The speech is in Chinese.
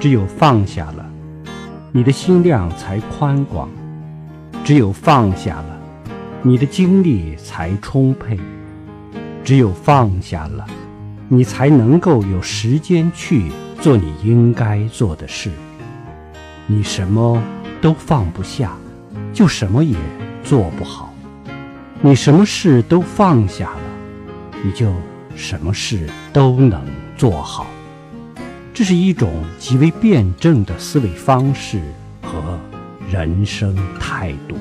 只有放下了，你的心量才宽广；只有放下了，你的精力才充沛；只有放下了，你才能够有时间去做你应该做的事。你什么都放不下，就什么也做不好；你什么事都放下了，你就什么事都能做好。这是一种极为辩证的思维方式和人生态度。